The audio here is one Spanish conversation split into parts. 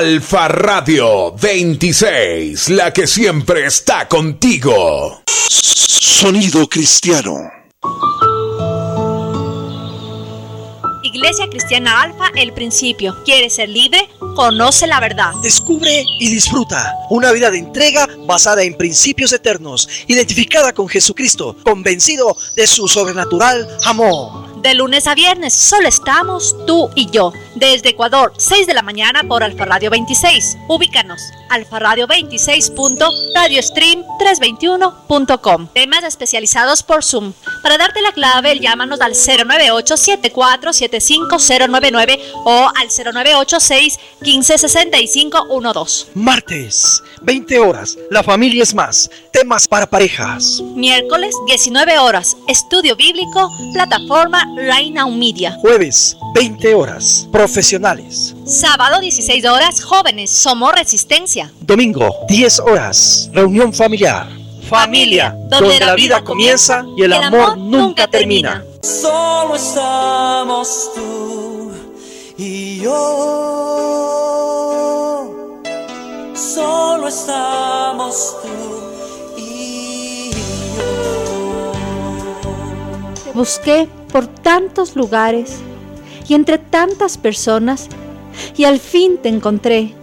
Alfa Radio 26, la que siempre está contigo. Sonido cristiano. Iglesia Cristiana Alfa, el principio. ¿Quieres ser libre? Conoce la verdad. Descubre y disfruta una vida de entrega basada en principios eternos, identificada con Jesucristo, convencido de su sobrenatural amor. De lunes a viernes, solo estamos tú y yo. Desde Ecuador, 6 de la mañana por Alfa Radio 26. Ubícanos, Radio 26radiostream321.com. Temas especializados por Zoom. Para darte la clave, llámanos al 098 7475099 o al 0986 156512. Martes, 20 horas, la familia es más. Temas para parejas. Miércoles, 19 horas, estudio bíblico, plataforma Reina Media. Jueves, 20 horas, profesionales. Sábado, 16 horas, jóvenes, somos resistencia. Domingo, 10 horas, reunión familiar. Familia, donde, la vida comienza y el, amor, nunca termina. Solo estamos tú y yo. Solo estamos tú y yo. Busqué por tantos lugares y entre tantas personas y al fin te encontré.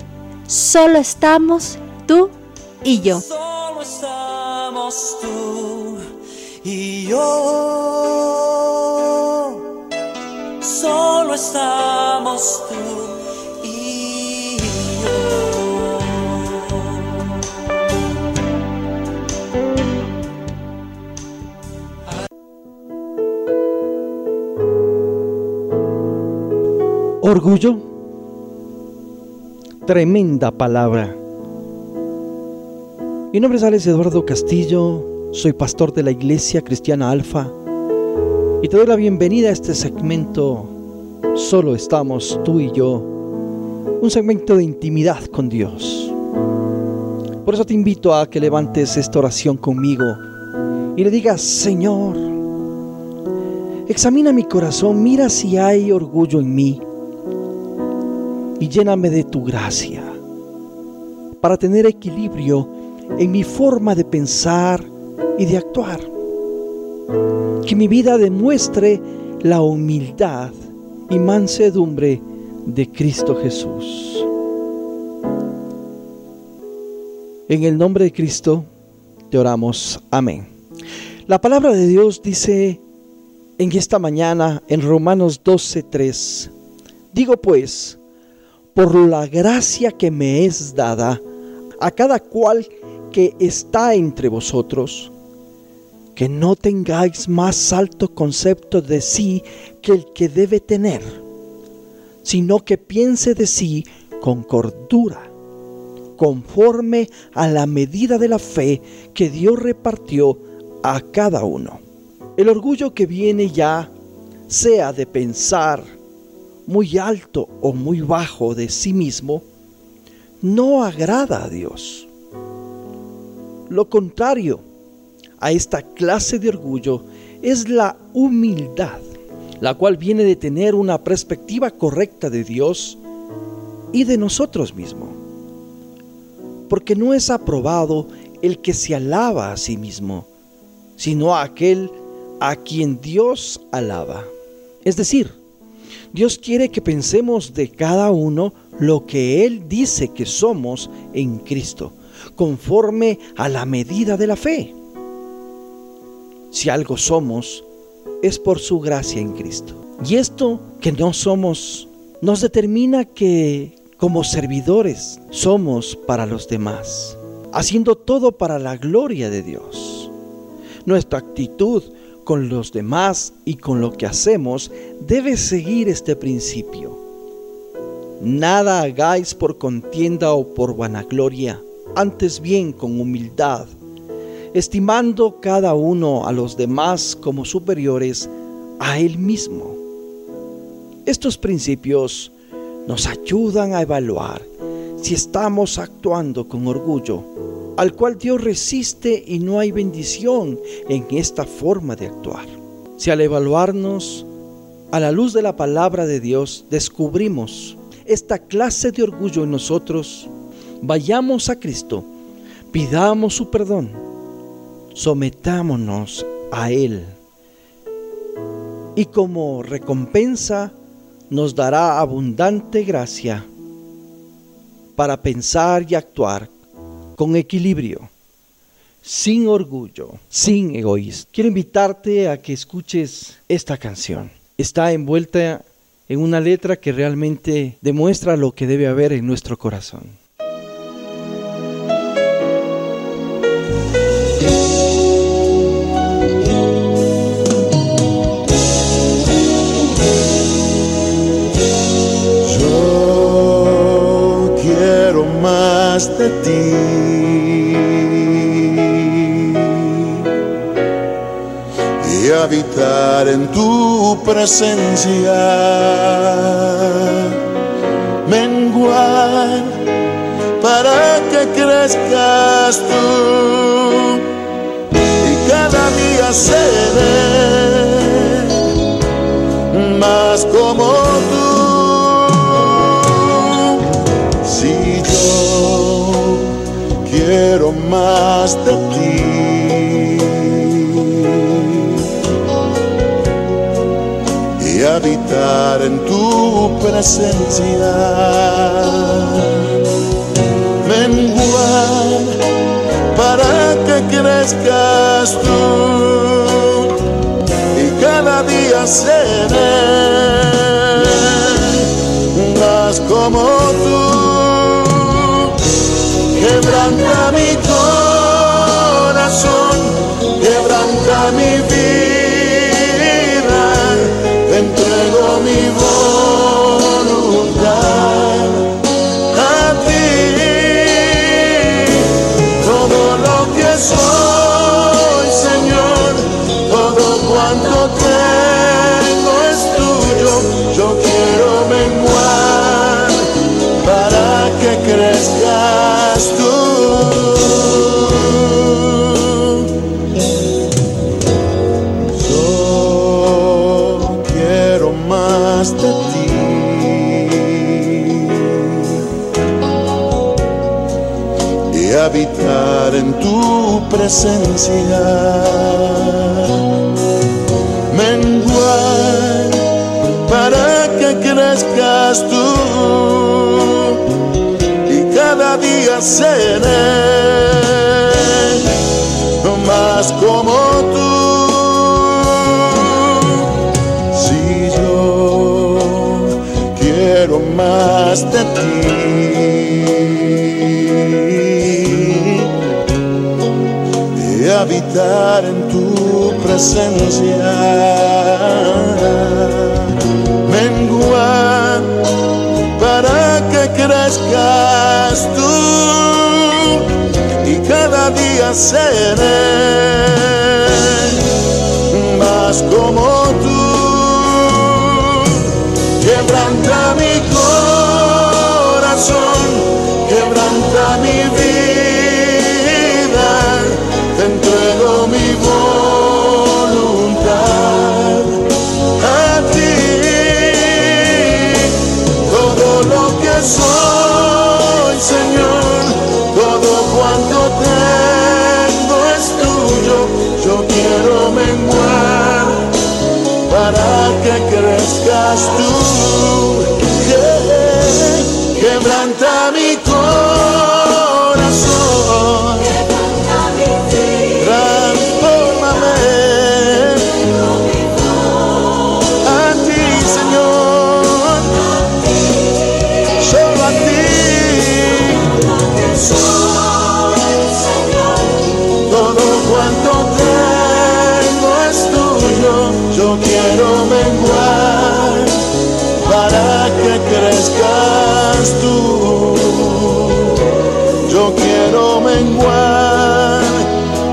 Solo estamos tú y yo. Solo estamos tú y yo. Solo estamos tú Orgullo. Tremenda palabra. Mi nombre es Eduardo Castillo, soy pastor de la Iglesia Cristiana Alfa y te doy la bienvenida a este segmento Solo estamos tú y yo, un segmento de intimidad con Dios. Por eso te invito a que levantes esta oración conmigo y le digas, Señor, examina mi corazón, mira si hay orgullo en mí y lléname de tu gracia para tener equilibrio en mi forma de pensar y de actuar. Que mi vida demuestre la humildad y mansedumbre de Cristo Jesús. En el nombre de Cristo te oramos. Amén. La palabra de Dios dice en esta mañana en Romanos 12:3, digo pues, por la gracia que me es dada a cada cual que está entre vosotros, que no tengáis más alto concepto de sí que el que debe tener, sino que piense de sí con cordura, conforme a la medida de la fe que Dios repartió a cada uno. El orgullo que viene ya, sea de pensar, muy alto o muy bajo de sí mismo, no agrada a Dios. Lo contrario a esta clase de orgullo es la humildad, la cual viene de tener una perspectiva correcta de Dios y de nosotros mismos. Porque no es aprobado el que se alaba a sí mismo, sino aquel a quien Dios alaba. Es decir, Dios quiere que pensemos de cada uno lo que Él dice que somos en Cristo, conforme a la medida de la fe. Si algo somos, es por su gracia en Cristo. Y esto que no somos nos determina que como servidores somos para los demás, haciendo todo para la gloria de Dios. Nuestra actitud con los demás y con lo que hacemos debe seguir este principio. Nada hagáis por contienda o por vanagloria, antes bien con humildad, estimando cada uno a los demás como superiores a él mismo. Estos principios nos ayudan a evaluar si estamos actuando con orgullo al cual Dios resiste y no hay bendición en esta forma de actuar. Si al evaluarnos a la luz de la palabra de Dios descubrimos esta clase de orgullo en nosotros, vayamos a Cristo, pidamos su perdón, sometámonos a Él y como recompensa nos dará abundante gracia para pensar y actuar con equilibrio, sin orgullo, sin egoísmo. Quiero invitarte a que escuches esta canción. Está envuelta en una letra que realmente demuestra lo que debe haber en nuestro corazón. Más de ti. Y habitar en tu presencia. Menguar para que crezcas tú. Y cada día más de ti. Y habitar en tu presencia. Menguar para que crezcas tú y cada día seré más como presencia. Menguar para que crezcas tú y cada día seré más como tú. Si yo quiero más de ti habitar en tu presencia. Menguar para que crezcas tú y cada día seré lo tú. Yo quiero menguar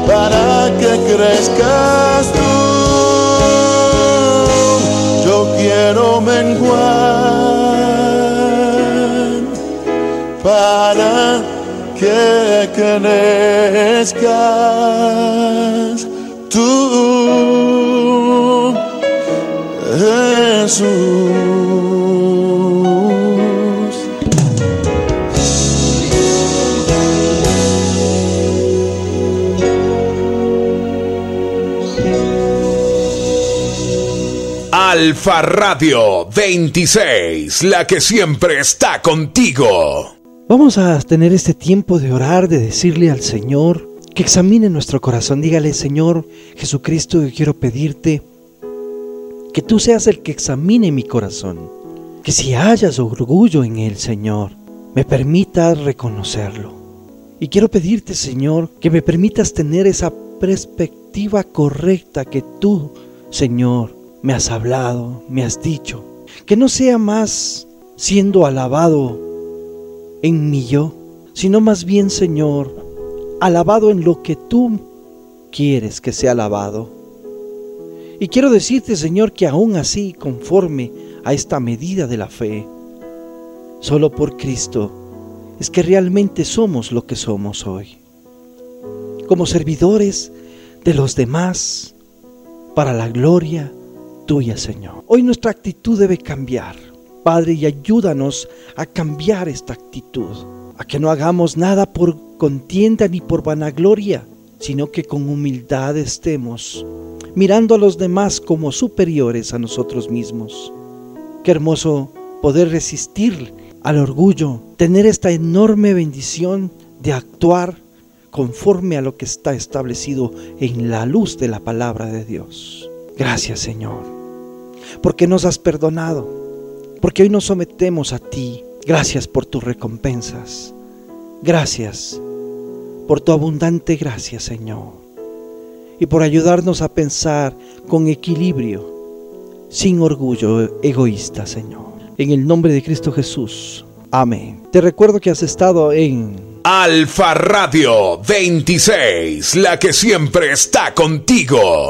para que crezcas tú. Yo quiero menguar para que crezcas tú, Jesús. Alfa Radio 26, la que siempre está contigo. Vamos a tener este tiempo de orar, de decirle al Señor que examine nuestro corazón. Dígale, Señor Jesucristo, yo quiero pedirte que tú seas el que examine mi corazón. Que si hayas orgullo en él, Señor, me permitas reconocerlo. Y quiero pedirte, Señor, que me permitas tener esa perspectiva correcta que tú, Señor, me has hablado, me has dicho. Que no sea más siendo alabado en mi yo, sino más bien, Señor, alabado en lo que tú quieres que sea alabado. Y quiero decirte, Señor, que aún así, conforme a esta medida de la fe, solo por Cristo, es que realmente somos lo que somos hoy. Como servidores de los demás, para la gloria tuya, Señor. Hoy nuestra actitud debe cambiar. Padre, y ayúdanos a cambiar esta actitud, a que no hagamos nada por contienda ni por vanagloria, sino que con humildad estemos mirando a los demás como superiores a nosotros mismos. Qué hermoso poder resistir al orgullo, tener esta enorme bendición de actuar conforme a lo que está establecido en la luz de la palabra de Dios. Gracias Señor, porque nos has perdonado porque hoy nos sometemos a ti. Gracias por tus recompensas. Gracias por tu abundante gracia, Señor. Y por ayudarnos a pensar con equilibrio, sin orgullo egoísta, Señor. En el nombre de Cristo Jesús. Amén. Te recuerdo que has estado en Alfa Radio 26, la que siempre está contigo.